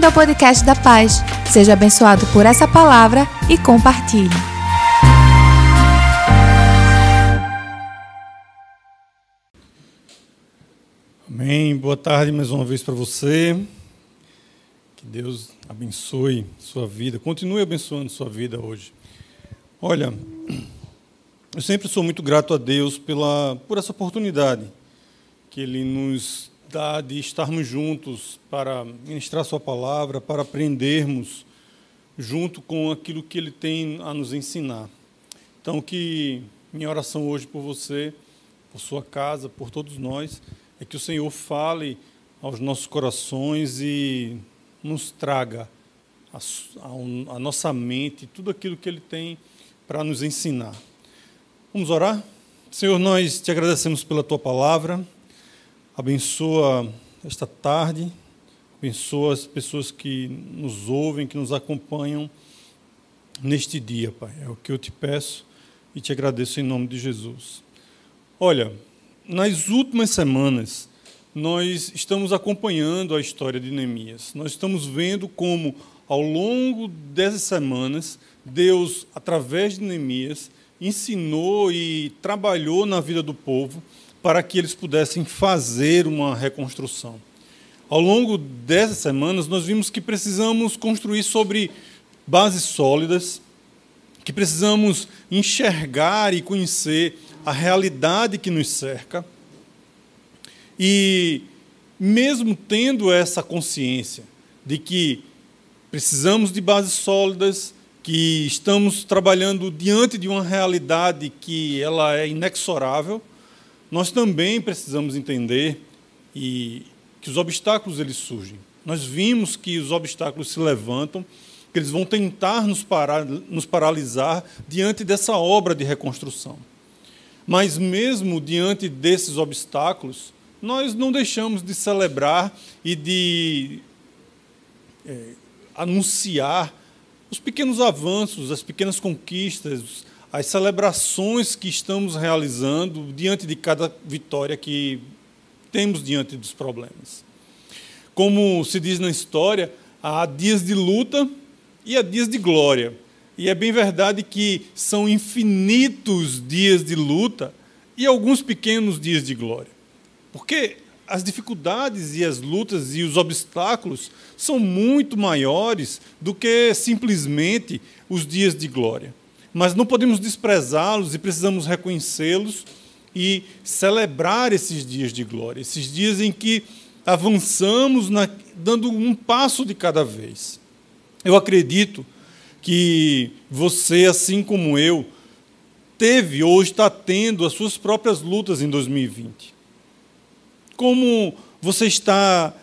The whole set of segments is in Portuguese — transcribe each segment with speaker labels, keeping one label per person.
Speaker 1: Bem-vindo ao podcast da Paz. Seja abençoado por essa palavra e compartilhe.
Speaker 2: Amém. Boa tarde mais uma vez para você. Que Deus abençoe sua vida. Continue abençoando sua vida hoje. Olha, eu sempre sou muito grato a Deus pela, por essa oportunidade que Ele nos de estarmos juntos para ministrar Sua palavra, para aprendermos junto com aquilo que Ele tem a nos ensinar. Então, que minha oração hoje por você, por sua casa, por todos nós, é que o Senhor fale aos nossos corações e nos traga a, a nossa mente tudo aquilo que Ele tem para nos ensinar. Vamos orar? Senhor, nós te agradecemos pela tua palavra. Abençoa esta tarde, abençoa as pessoas que nos ouvem, que nos acompanham neste dia, Pai. É o que eu te peço e te agradeço em nome de Jesus. Olha, nas últimas semanas, nós estamos acompanhando a história de Neemias. Nós estamos vendo como, ao longo dessas semanas, Deus, através de Neemias, ensinou e trabalhou na vida do povo para que eles pudessem fazer uma reconstrução. Ao longo dessas semanas, nós vimos que precisamos construir sobre bases sólidas, que precisamos enxergar e conhecer a realidade que nos cerca. E, mesmo tendo essa consciência de que precisamos de bases sólidas, que estamos trabalhando diante de uma realidade que ela é inexorável, nós também precisamos entender e que os obstáculos eles surgem. Nós vimos que os obstáculos se levantam, que eles vão tentar nos, parar, nos paralisar diante dessa obra de reconstrução. Mas mesmo diante desses obstáculos, nós não deixamos de celebrar e de é, anunciar os pequenos avanços, as pequenas conquistas, as celebrações que estamos realizando diante de cada vitória que temos diante dos problemas. Como se diz na história, há dias de luta e há dias de glória. E é bem verdade que são infinitos dias de luta e alguns pequenos dias de glória. Porque as dificuldades e as lutas e os obstáculos são muito maiores do que simplesmente os dias de glória mas não podemos desprezá-los e precisamos reconhecê-los e celebrar esses dias de glória, esses dias em que avançamos na, dando um passo de cada vez. Eu acredito que você, assim como eu, teve ou está tendo as suas próprias lutas em 2020. Como você está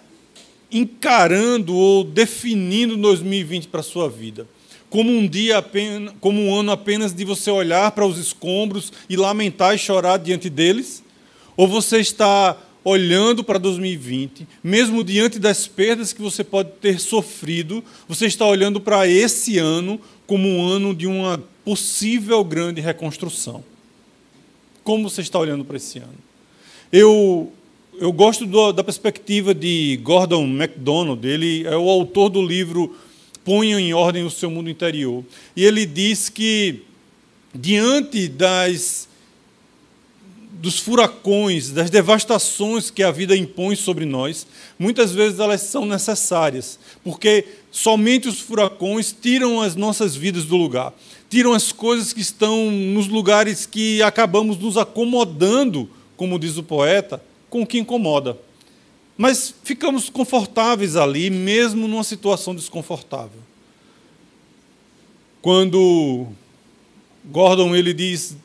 Speaker 2: encarando ou definindo 2020 para a sua vida? Como um dia apenas, como um ano apenas de você olhar para os escombros e lamentar e chorar diante deles? Ou você está olhando para 2020, mesmo diante das perdas que você pode ter sofrido, você está olhando para esse ano como um ano de uma possível grande reconstrução? Como você está olhando para esse ano? Eu eu gosto do, da perspectiva de Gordon MacDonald, ele é o autor do livro ponham em ordem o seu mundo interior. E ele diz que, diante das, dos furacões, das devastações que a vida impõe sobre nós, muitas vezes elas são necessárias, porque somente os furacões tiram as nossas vidas do lugar, tiram as coisas que estão nos lugares que acabamos nos acomodando, como diz o poeta, com o que incomoda. Mas ficamos confortáveis ali, mesmo numa situação desconfortável. Quando Gordon ele diz,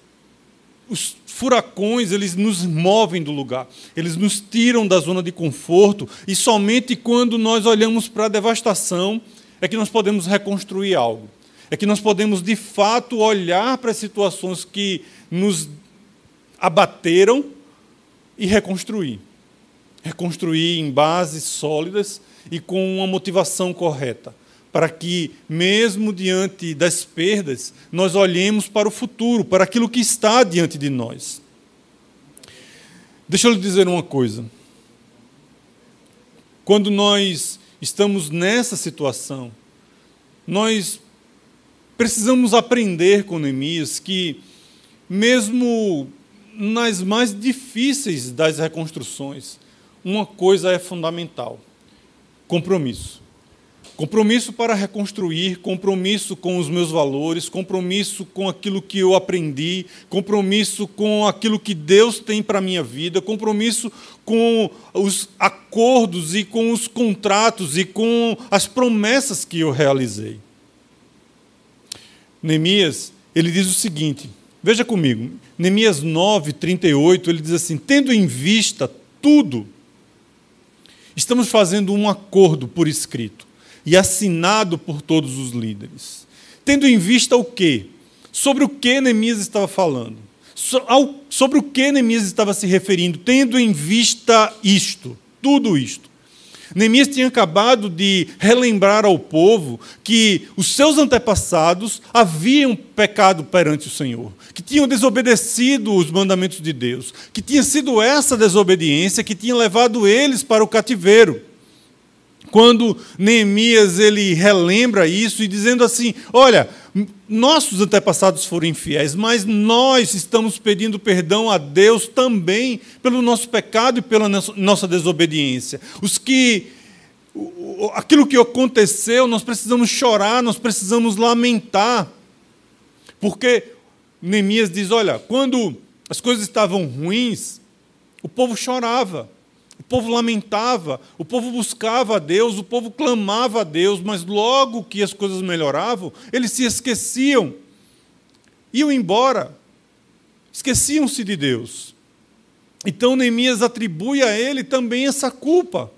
Speaker 2: os furacões eles nos movem do lugar, eles nos tiram da zona de conforto e somente quando nós olhamos para a devastação é que nós podemos reconstruir algo. É que nós podemos de fato olhar para as situações que nos abateram e reconstruir reconstruir em bases sólidas e com uma motivação correta, para que, mesmo diante das perdas, nós olhemos para o futuro, para aquilo que está diante de nós. Deixa eu lhe dizer uma coisa. Quando nós estamos nessa situação, nós precisamos aprender com Neemias que, mesmo nas mais difíceis das reconstruções, uma coisa é fundamental: compromisso. Compromisso para reconstruir, compromisso com os meus valores, compromisso com aquilo que eu aprendi, compromisso com aquilo que Deus tem para a minha vida, compromisso com os acordos e com os contratos e com as promessas que eu realizei. Neemias, ele diz o seguinte, veja comigo, Neemias 9, 38, ele diz assim: tendo em vista tudo, estamos fazendo um acordo por escrito e assinado por todos os líderes. Tendo em vista o quê? Sobre o que Neemias estava falando? Sobre o que Neemias estava se referindo? Tendo em vista isto, tudo isto. Neemias tinha acabado de relembrar ao povo que os seus antepassados haviam pecado perante o Senhor, que tinham desobedecido os mandamentos de Deus, que tinha sido essa desobediência que tinha levado eles para o cativeiro. Quando Neemias ele relembra isso e dizendo assim: Olha, nossos antepassados foram infiéis, mas nós estamos pedindo perdão a Deus também pelo nosso pecado e pela nossa desobediência. Os que aquilo que aconteceu, nós precisamos chorar, nós precisamos lamentar. Porque Neemias diz: olha, quando as coisas estavam ruins, o povo chorava. O povo lamentava, o povo buscava a Deus, o povo clamava a Deus, mas logo que as coisas melhoravam, eles se esqueciam, iam embora, esqueciam-se de Deus. Então Neemias atribui a ele também essa culpa.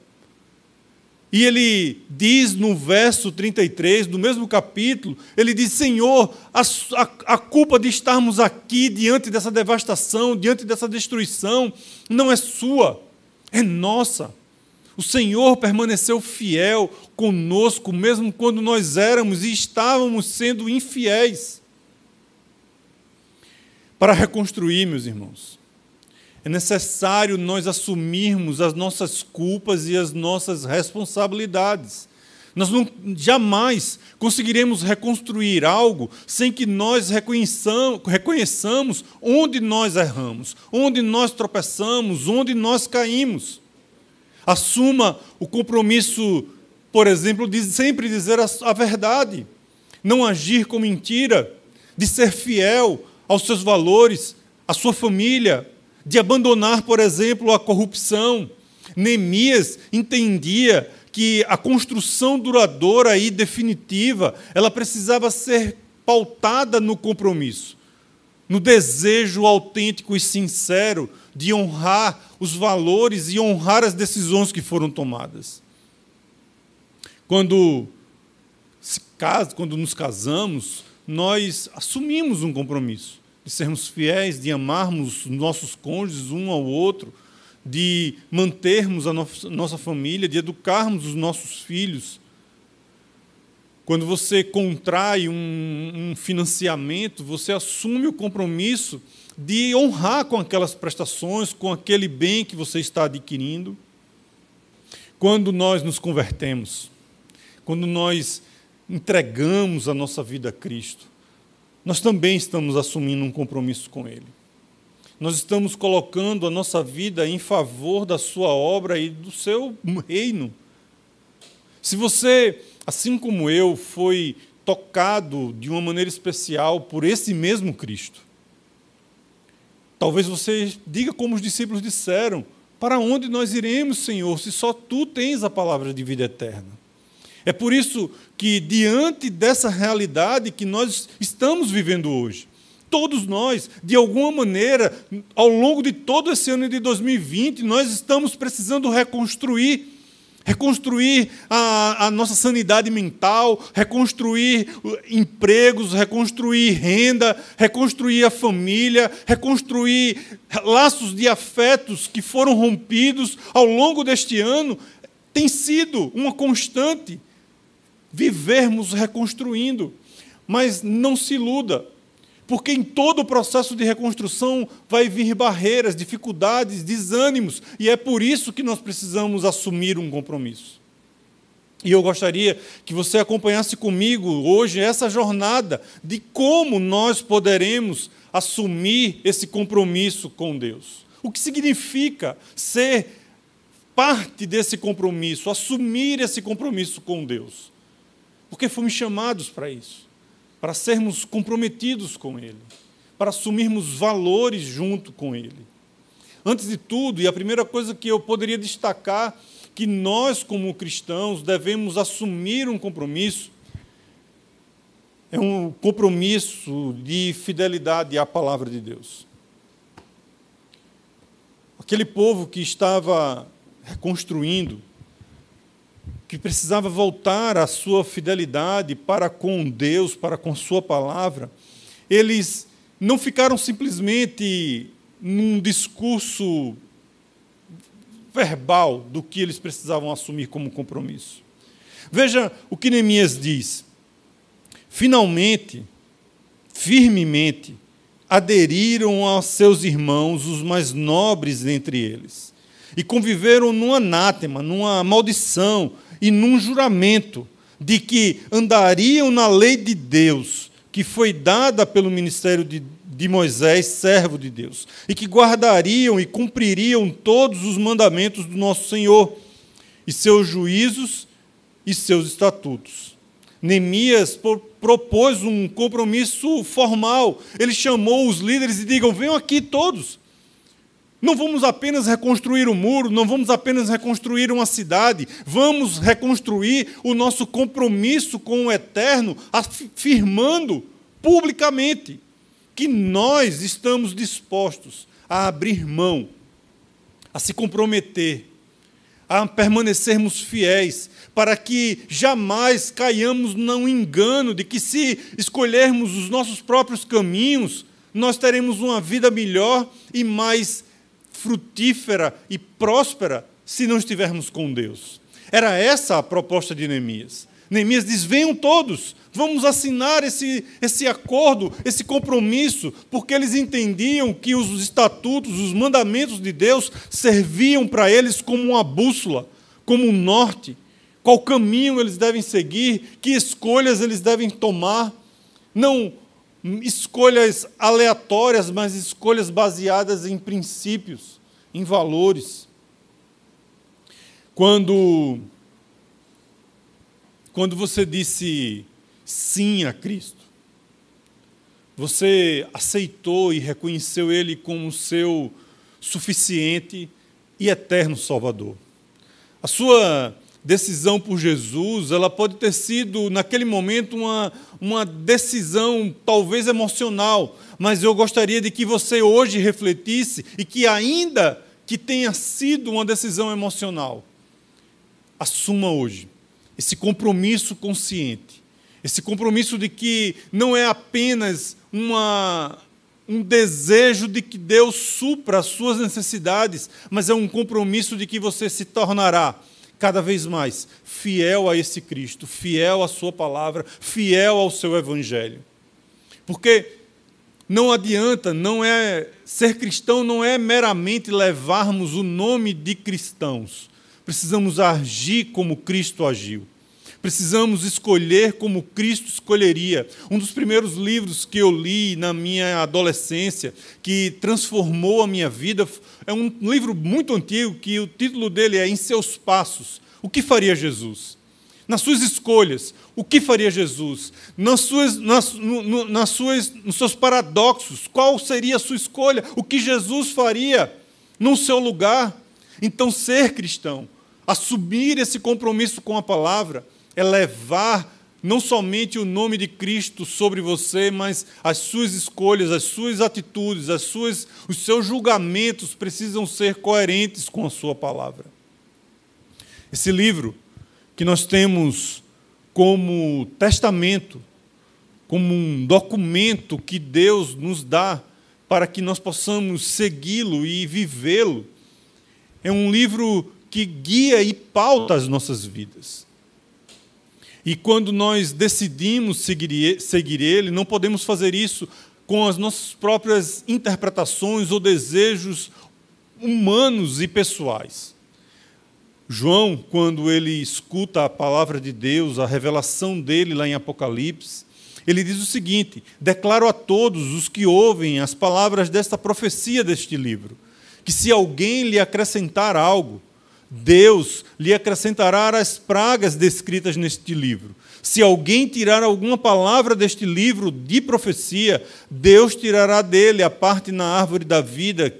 Speaker 2: E ele diz no verso 33 do mesmo capítulo: ele diz, Senhor, a, a, a, culpa de estarmos aqui diante dessa devastação, diante dessa destruição, não é sua, é nossa. O Senhor permaneceu fiel conosco, mesmo quando nós éramos e estávamos sendo infiéis. Para reconstruir, meus irmãos, é necessário nós assumirmos as nossas culpas e as nossas responsabilidades. Nós não, jamais conseguiremos reconstruir algo sem que nós reconheçamos, reconheçamos onde nós erramos, onde nós tropeçamos, onde nós caímos. Assuma o compromisso, por exemplo, de sempre dizer a, a verdade, não agir com mentira, de ser fiel aos seus valores, à sua família, de abandonar, por exemplo, a corrupção. Neemias entendia que a construção duradoura e definitiva, ela precisava ser pautada no compromisso, no desejo autêntico e sincero de honrar os valores e honrar as decisões que foram tomadas. Quando se casa, quando nos casamos, nós assumimos um compromisso de sermos fiéis, de amarmos nossos cônjuges um ao outro, de mantermos a nossa família, de educarmos os nossos filhos. Quando você contrai um, um, financiamento, você assume o compromisso de honrar com aquelas prestações, com aquele bem que você está adquirindo. Quando nós nos convertemos, quando nós entregamos a nossa vida a Cristo, nós também estamos assumindo um compromisso com Ele. Nós estamos colocando a nossa vida em favor da sua obra e do seu reino. Se você, assim como eu, foi tocado de uma maneira especial por esse mesmo Cristo, talvez você diga como os discípulos disseram: Para onde nós iremos, Senhor, se só tu tens a palavra de vida eterna? É por isso que, diante dessa realidade que nós estamos vivendo hoje, todos nós, de alguma maneira, ao longo de todo esse ano de 2020, nós estamos precisando reconstruir reconstruir a, a, nossa sanidade mental, reconstruir empregos, reconstruir renda, reconstruir a família, reconstruir laços de afetos que foram rompidos ao longo deste ano. Tem sido uma constante vivermos reconstruindo. Mas não se iluda, porque em todo o processo de reconstrução vai vir barreiras, dificuldades, desânimos, e é por isso que nós precisamos assumir um compromisso. E eu gostaria que você acompanhasse comigo hoje essa jornada de como nós poderemos assumir esse compromisso com Deus. O que significa ser parte desse compromisso, assumir esse compromisso com Deus. Porque fomos chamados para isso, para sermos comprometidos com Ele, para assumirmos valores junto com Ele. Antes de tudo, e a primeira coisa que eu poderia destacar que nós, como cristãos, devemos assumir um compromisso. É um compromisso de fidelidade à palavra de Deus. Aquele povo que estava reconstruindo, que precisava voltar à sua fidelidade para com Deus, para com Sua palavra, eles não ficaram simplesmente num discurso verbal do que eles precisavam assumir como compromisso. Veja o que Neemias diz. Finalmente, firmemente, aderiram aos seus irmãos, os mais nobres entre eles, e conviveram num anátema, numa maldição e num juramento de que andariam na lei de Deus, que foi dada pelo ministério de de Moisés, servo de Deus, e que guardariam e cumpririam todos os mandamentos do nosso Senhor, e seus juízos e seus estatutos. Neemias propôs um compromisso formal. Ele chamou os líderes e digam: venham aqui todos. Não vamos apenas reconstruir o muro, não vamos apenas reconstruir uma cidade, vamos reconstruir o nosso compromisso com o eterno, afirmando publicamente que nós estamos dispostos a abrir mão, a se comprometer, a permanecermos fiéis, para que jamais caiamos no engano de que, se escolhermos os nossos próprios caminhos, nós teremos uma vida melhor e mais frutífera e próspera se não estivermos com Deus. Era essa a proposta de Neemias. Neemias diz: venham todos, vamos assinar esse, esse acordo, esse compromisso, porque eles entendiam que os estatutos, os mandamentos de Deus serviam para eles como uma bússola, como um norte, qual caminho eles devem seguir, que escolhas eles devem tomar. Não escolhas aleatórias, mas escolhas baseadas em princípios, em valores. Quando quando você disse sim a Cristo, você aceitou e reconheceu Ele como seu suficiente e eterno Salvador. A sua decisão por Jesus, ela pode ter sido, naquele momento, uma, uma decisão talvez emocional, mas eu gostaria de que você hoje refletisse e que, ainda que tenha sido uma decisão emocional, assuma hoje esse compromisso consciente, esse compromisso de que não é apenas uma, um desejo de que Deus supra as suas necessidades, mas é um compromisso de que você se tornará cada vez mais fiel a esse Cristo, fiel à Sua palavra, fiel ao seu Evangelho. Porque não adianta, não é ser cristão não é meramente levarmos o nome de cristãos, Precisamos agir como Cristo agiu. Precisamos escolher como Cristo escolheria. Um dos primeiros livros que eu li na minha adolescência, que transformou a minha vida, é um livro muito antigo, que o título dele é Em Seus Passos. O que faria Jesus? Nas suas escolhas, o que faria Jesus? Nas suas, nas, no, nas suas, nos seus paradoxos, qual seria a sua escolha? O que Jesus faria no seu lugar? Então, ser cristão Assumir esse compromisso com a palavra é levar não somente o nome de Cristo sobre você, mas as suas escolhas, as suas atitudes, as suas, os seus julgamentos precisam ser coerentes com a sua palavra. Esse livro que nós temos como testamento, como um documento que Deus nos dá para que nós possamos segui-lo e vivê-lo, é um livro que guia e pauta as nossas vidas. E quando nós decidimos seguir, seguir Ele, não podemos fazer isso com as nossas próprias interpretações ou desejos humanos e pessoais. João, quando ele escuta a palavra de Deus, a revelação dele lá em Apocalipse, ele diz o seguinte: Declaro a todos os que ouvem as palavras desta profecia deste livro, que se alguém lhe acrescentar algo, Deus lhe acrescentará as pragas descritas neste livro. Se alguém tirar alguma palavra deste livro de profecia, Deus tirará dele a parte na árvore da vida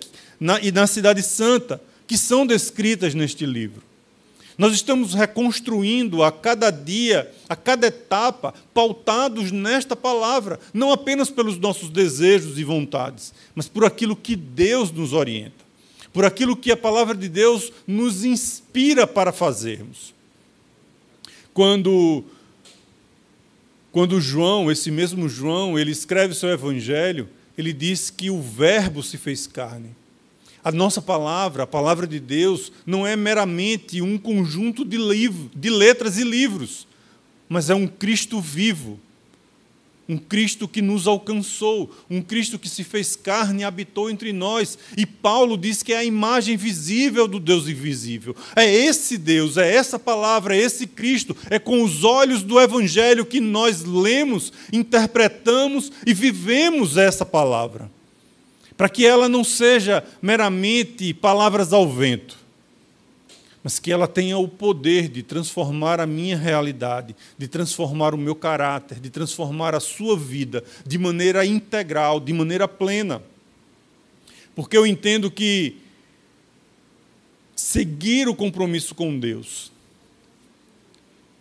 Speaker 2: e na cidade santa, que são descritas neste livro. Nós estamos reconstruindo a cada dia, a cada etapa, pautados nesta palavra, não apenas pelos nossos desejos e vontades, mas por aquilo que Deus nos orienta, por aquilo que a palavra de Deus nos inspira para fazermos. Quando quando João, esse mesmo João, ele escreve seu evangelho, ele diz que o verbo se fez carne. A nossa palavra, a palavra de Deus, não é meramente um conjunto de, livro, de letras e livros, mas é um Cristo vivo, um Cristo que nos alcançou, um Cristo que se fez carne e habitou entre nós. E Paulo diz que é a imagem visível do Deus invisível. É esse Deus, é essa palavra, é esse Cristo, é com os olhos do Evangelho que nós lemos, interpretamos e vivemos essa palavra para que ela não seja meramente palavras ao vento, mas que ela tenha o poder de transformar a minha realidade, de transformar o meu caráter, de transformar a sua vida de maneira integral, de maneira plena. Porque eu entendo que seguir o compromisso com Deus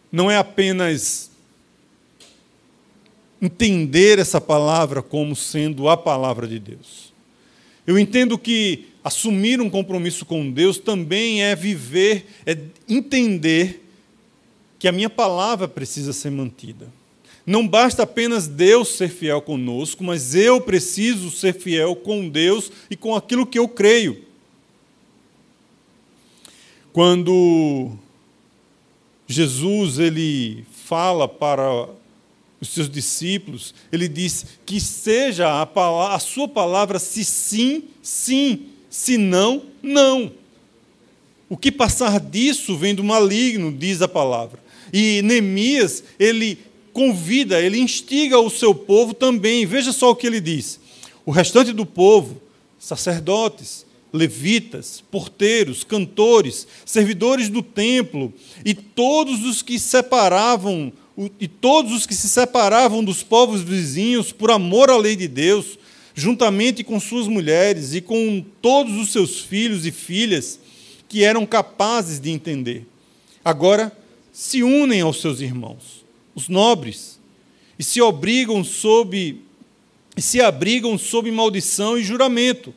Speaker 2: não é apenas entender essa palavra como sendo a palavra de Deus eu entendo que assumir um compromisso com Deus também é viver, é entender que a minha palavra precisa ser mantida. Não basta apenas Deus ser fiel conosco, mas eu preciso ser fiel com Deus e com aquilo que eu creio. Quando Jesus ele fala para os seus discípulos, ele diz que seja a, palavra, a sua palavra se sim, sim, se não, não. O que passar disso vem do maligno, diz a palavra. E Neemias, ele convida, ele instiga o seu povo também. Veja só o que ele diz. O restante do povo, sacerdotes, levitas, porteiros, cantores, servidores do templo e todos os que separavam e todos os que se separavam dos povos vizinhos por amor à lei de Deus, juntamente com suas mulheres e com todos os seus filhos e filhas que eram capazes de entender. Agora se unem aos seus irmãos, os nobres, e se obrigam sob se abrigam sob maldição e juramento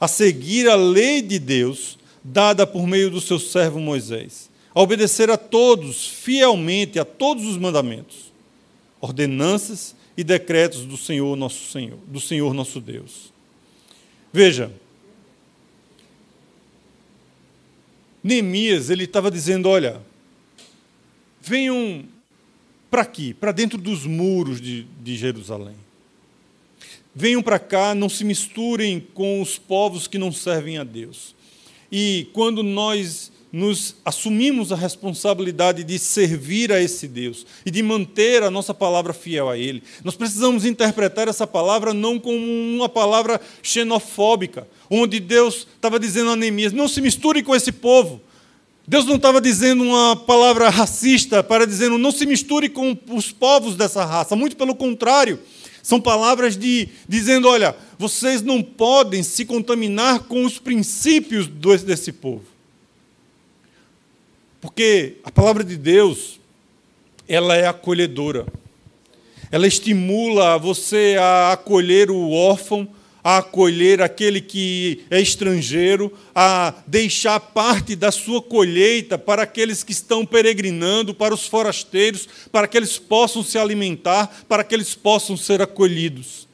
Speaker 2: a seguir a lei de Deus dada por meio do seu servo Moisés a obedecer a todos, fielmente, a todos os mandamentos, ordenanças e decretos do Senhor nosso Senhor, do Senhor nosso Deus. Veja, Neemias, ele estava dizendo, olha, venham para aqui, para dentro dos muros de, de Jerusalém. Venham para cá, não se misturem com os povos que não servem a Deus. E quando nós nos assumimos a responsabilidade de servir a esse Deus e de manter a nossa palavra fiel a Ele. Nós precisamos interpretar essa palavra não como uma palavra xenofóbica, onde Deus estava dizendo a Neemias: não se misture com esse povo. Deus não estava dizendo uma palavra racista para dizendo não se misture com os povos dessa raça, muito pelo contrário. São palavras de dizendo, olha, vocês não podem se contaminar com os princípios desse povo. Porque a palavra de Deus, ela é acolhedora. Ela estimula você a acolher o órfão, a acolher aquele que é estrangeiro, a deixar parte da sua colheita para aqueles que estão peregrinando, para os forasteiros, para que eles possam se alimentar, para que eles possam ser acolhidos.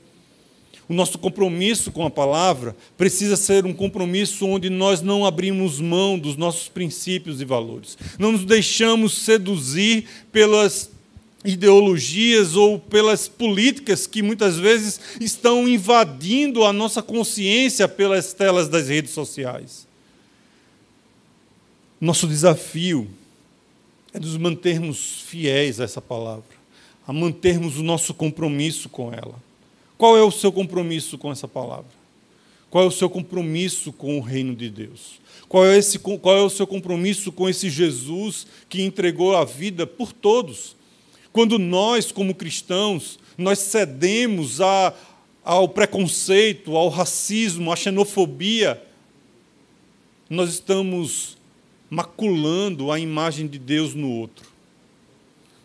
Speaker 2: O nosso compromisso com a palavra precisa ser um compromisso onde nós não abrimos mão dos nossos princípios e valores. Não nos deixamos seduzir pelas ideologias ou pelas políticas que muitas vezes estão invadindo a nossa consciência pelas telas das redes sociais. Nosso desafio é nos mantermos fiéis a essa palavra, a mantermos o nosso compromisso com ela. Qual é o seu compromisso com essa palavra? Qual é o seu compromisso com o reino de Deus? Qual é, esse, qual é o seu compromisso com esse Jesus que entregou a vida por todos? Quando nós, como cristãos, nós cedemos a, ao preconceito, ao racismo, à xenofobia, nós estamos maculando a imagem de Deus no outro.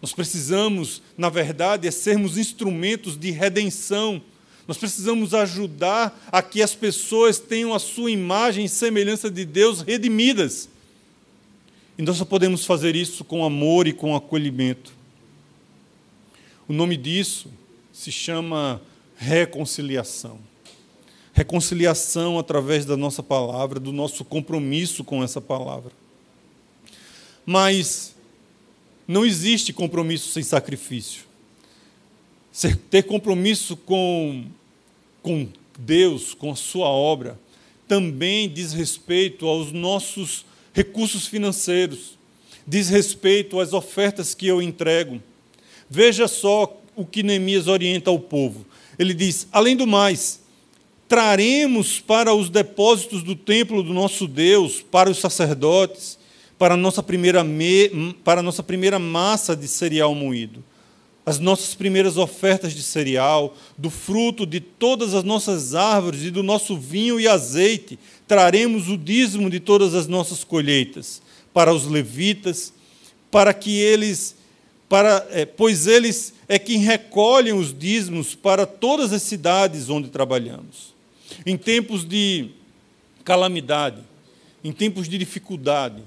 Speaker 2: Nós precisamos, na verdade, é sermos instrumentos de redenção. Nós precisamos ajudar a que as pessoas tenham a sua imagem e semelhança de Deus redimidas. E nós só podemos fazer isso com amor e com acolhimento. O nome disso se chama reconciliação. Reconciliação através da nossa palavra, do nosso compromisso com essa palavra. Mas não existe compromisso sem sacrifício. Ter compromisso com, com Deus, com a Sua obra, também diz respeito aos nossos recursos financeiros, diz respeito às ofertas que eu entrego. Veja só o que Neemias orienta ao povo. Ele diz: além do mais, traremos para os depósitos do templo do nosso Deus, para os sacerdotes, para a nossa primeira, me, para nossa primeira massa de cereal moído, as nossas primeiras ofertas de cereal, do fruto de todas as nossas árvores e do nosso vinho e azeite, traremos o dízimo de todas as nossas colheitas para os levitas, para que eles, para, é, pois eles é quem recolhem os dízimos para todas as cidades onde trabalhamos. Em tempos de calamidade, em tempos de dificuldade,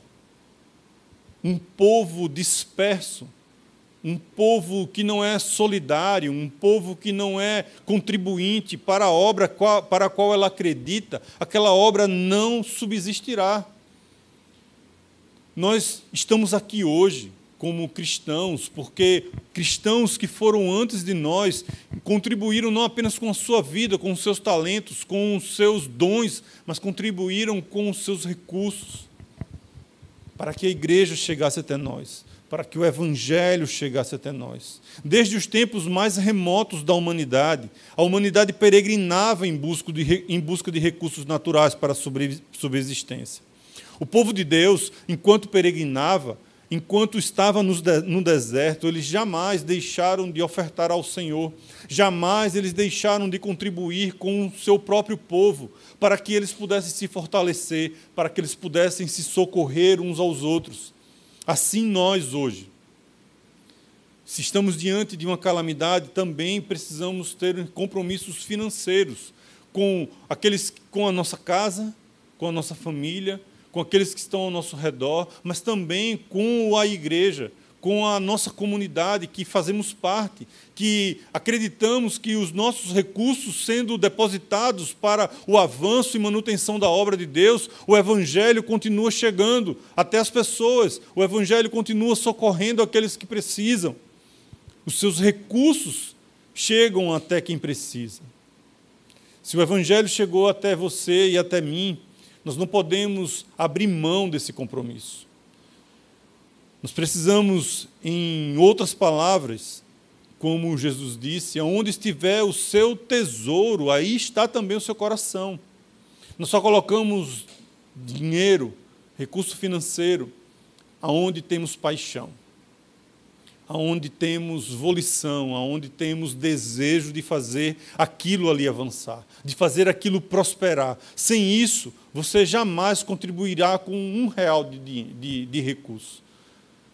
Speaker 2: um povo disperso, um povo que não é solidário, um povo que não é contribuinte para a obra para a qual ela acredita, aquela obra não subsistirá. Nós estamos aqui hoje como cristãos, porque cristãos que foram antes de nós contribuíram não apenas com a sua vida, com os seus talentos, com os seus dons, mas contribuíram com os seus recursos para que a igreja chegasse até nós, para que o evangelho chegasse até nós. Desde os tempos mais remotos da humanidade, a humanidade peregrinava em busca de, em busca de recursos naturais para a subsistência. O povo de Deus, enquanto peregrinava, enquanto estava no deserto, eles jamais deixaram de ofertar ao Senhor, jamais eles deixaram de contribuir com o seu próprio povo, para que eles pudessem se fortalecer, para que eles pudessem se socorrer uns aos outros. Assim nós hoje. Se estamos diante de uma calamidade, também precisamos ter compromissos financeiros com aqueles com a nossa casa, com a nossa família, com aqueles que estão ao nosso redor, mas também com a igreja, com a nossa comunidade que fazemos parte, que acreditamos que os nossos recursos sendo depositados para o avanço e manutenção da obra de Deus, o Evangelho continua chegando até as pessoas, o Evangelho continua socorrendo aqueles que precisam. Os seus recursos chegam até quem precisa. Se o Evangelho chegou até você e até mim, nós não podemos abrir mão desse compromisso. Nós precisamos, em outras palavras, como Jesus disse, onde estiver o seu tesouro, aí está também o seu coração. Nós só colocamos dinheiro, recurso financeiro, aonde temos paixão aonde temos volição, aonde temos desejo de fazer aquilo ali avançar, de fazer aquilo prosperar. Sem isso, você jamais contribuirá com um real de, de, de recurso.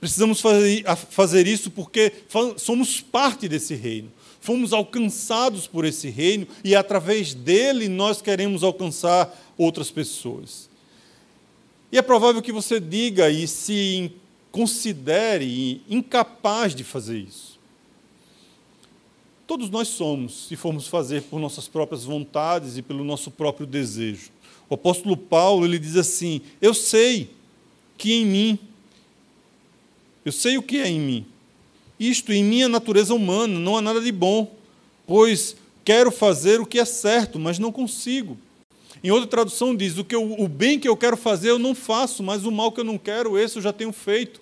Speaker 2: Precisamos fazer, fazer isso porque somos parte desse reino. Fomos alcançados por esse reino e, através dele, nós queremos alcançar outras pessoas. E é provável que você diga e se considere incapaz de fazer isso. Todos nós somos, se formos fazer por nossas próprias vontades e pelo nosso próprio desejo. O apóstolo Paulo, ele diz assim: Eu sei que em mim, eu sei o que é em mim. Isto em minha natureza humana não há nada de bom, pois quero fazer o que é certo, mas não consigo. Em outra tradução diz: o, que eu, o bem que eu quero fazer eu não faço, mas o mal que eu não quero, esse eu já tenho feito.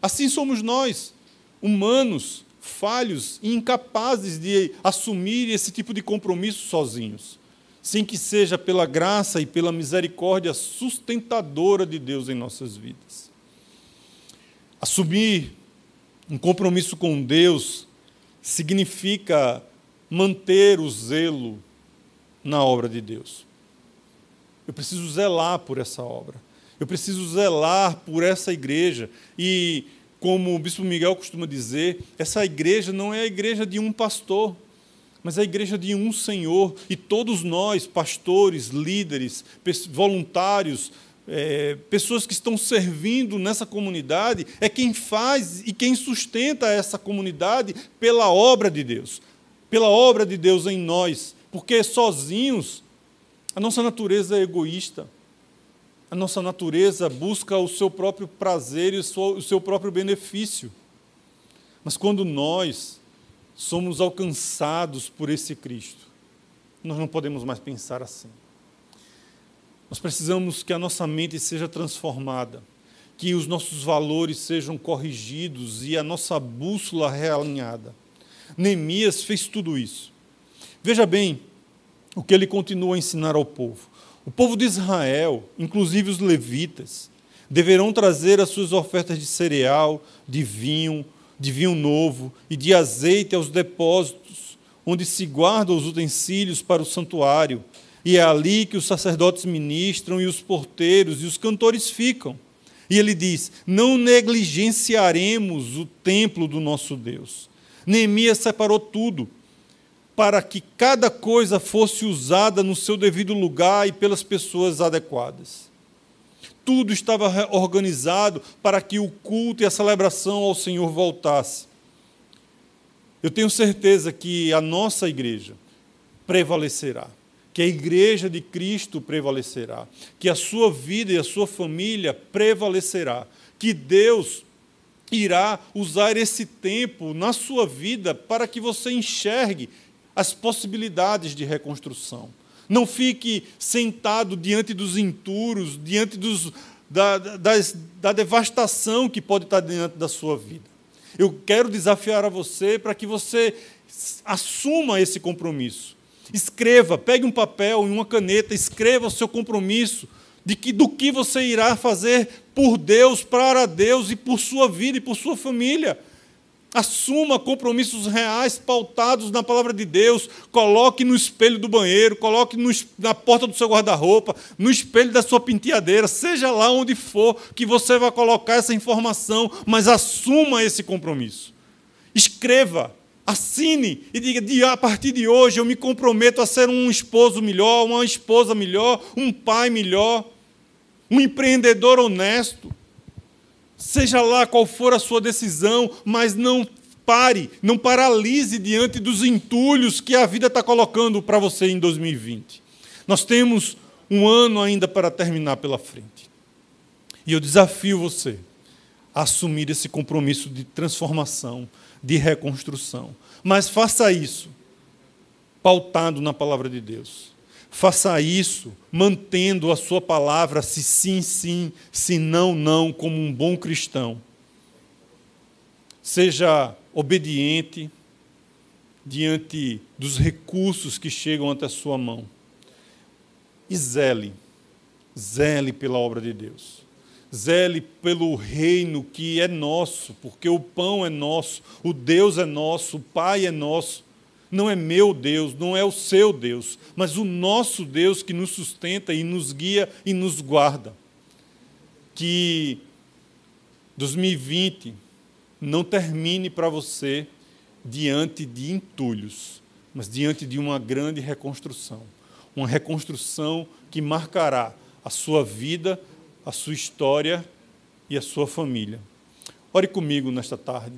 Speaker 2: Assim somos nós, humanos, falhos e incapazes de assumir esse tipo de compromisso sozinhos, sem que seja pela graça e pela misericórdia sustentadora de Deus em nossas vidas. Assumir um compromisso com Deus significa manter o zelo na obra de Deus. Eu preciso zelar por essa obra. Eu preciso zelar por essa igreja. E, como o bispo Miguel costuma dizer, essa igreja não é a igreja de um pastor, mas é a igreja de um Senhor. E todos nós, pastores, líderes, voluntários, é, pessoas que estão servindo nessa comunidade, é quem faz e quem sustenta essa comunidade pela obra de Deus, pela obra de Deus em nós, porque sozinhos a nossa natureza é egoísta. A nossa natureza busca o seu próprio prazer e o seu próprio benefício. Mas quando nós somos alcançados por esse Cristo, nós não podemos mais pensar assim. Nós precisamos que a nossa mente seja transformada, que os nossos valores sejam corrigidos e a nossa bússola realinhada. Neemias fez tudo isso. Veja bem, o que ele continua a ensinar ao povo. O povo de Israel, inclusive os levitas, deverão trazer as suas ofertas de cereal, de vinho, de vinho novo e de azeite aos depósitos, onde se guardam os utensílios para o santuário, e é ali que os sacerdotes ministram e os porteiros e os cantores ficam. E ele diz: Não negligenciaremos o templo do nosso Deus. Neemias separou tudo para que cada coisa fosse usada no seu devido lugar e pelas pessoas adequadas. Tudo estava organizado para que o culto e a celebração ao Senhor voltasse. Eu tenho certeza que a nossa igreja prevalecerá, que a igreja de Cristo prevalecerá, que a sua vida e a sua família prevalecerá, que Deus irá usar esse tempo na sua vida para que você enxergue as possibilidades de reconstrução. Não fique sentado diante dos enturos, diante dos, da, das, da devastação que pode estar diante da sua vida. Eu quero desafiar a você para que você assuma esse compromisso. Escreva, pegue um papel e uma caneta, escreva o seu compromisso de que do que você irá fazer por Deus, para Deus e por sua vida e por sua família. Assuma compromissos reais pautados na palavra de Deus. Coloque no espelho do banheiro, coloque no, na porta do seu guarda-roupa, no espelho da sua penteadeira, seja lá onde for que você vai colocar essa informação, mas assuma esse compromisso. Escreva, assine e diga: a partir de hoje eu me comprometo a ser um esposo melhor, uma esposa melhor, um pai melhor, um empreendedor honesto. Seja lá qual for a sua decisão, mas não pare, não paralise diante dos entulhos que a vida está colocando para você em 2020. Nós temos um ano ainda para terminar pela frente. E eu desafio você a assumir esse compromisso de transformação, de reconstrução. Mas faça isso pautado na palavra de Deus. Faça isso mantendo a sua palavra, se sim, sim, se não, não, como um bom cristão. Seja obediente diante dos recursos que chegam até a sua mão. E zele, zele pela obra de Deus. Zele pelo reino que é nosso, porque o pão é nosso, o Deus é nosso, o Pai é nosso não é meu Deus, não é o seu Deus, mas o nosso Deus que nos sustenta e nos guia e nos guarda. Que 2020 não termine para você diante de entulhos, mas diante de uma grande reconstrução. Uma reconstrução que marcará a sua vida, a sua história e a sua família. Ore comigo nesta tarde.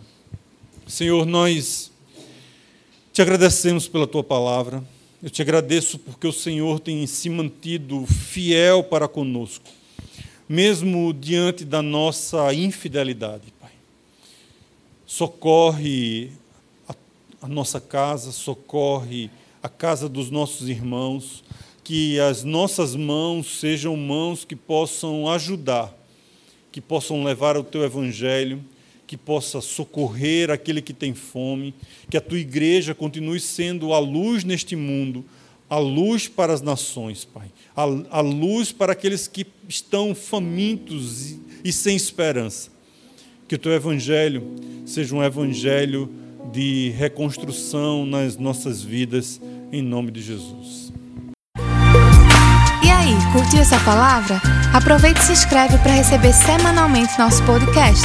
Speaker 2: Senhor, nós te agradecemos pela tua palavra. Eu te agradeço porque o Senhor tem se mantido fiel para conosco, mesmo diante da nossa infidelidade, Pai. Socorre a, a nossa casa, socorre a casa dos nossos irmãos, que as nossas mãos sejam mãos que possam ajudar, que possam levar o teu evangelho, que possa socorrer aquele que tem fome, que a tua igreja continue sendo a luz neste mundo, a luz para as nações, Pai, a, a luz para aqueles que estão famintos e, e sem esperança. Que o teu evangelho seja um evangelho de reconstrução nas nossas vidas, em nome de Jesus.
Speaker 1: E aí, curtiu essa palavra? Aproveite e se inscreve para receber semanalmente nosso podcast.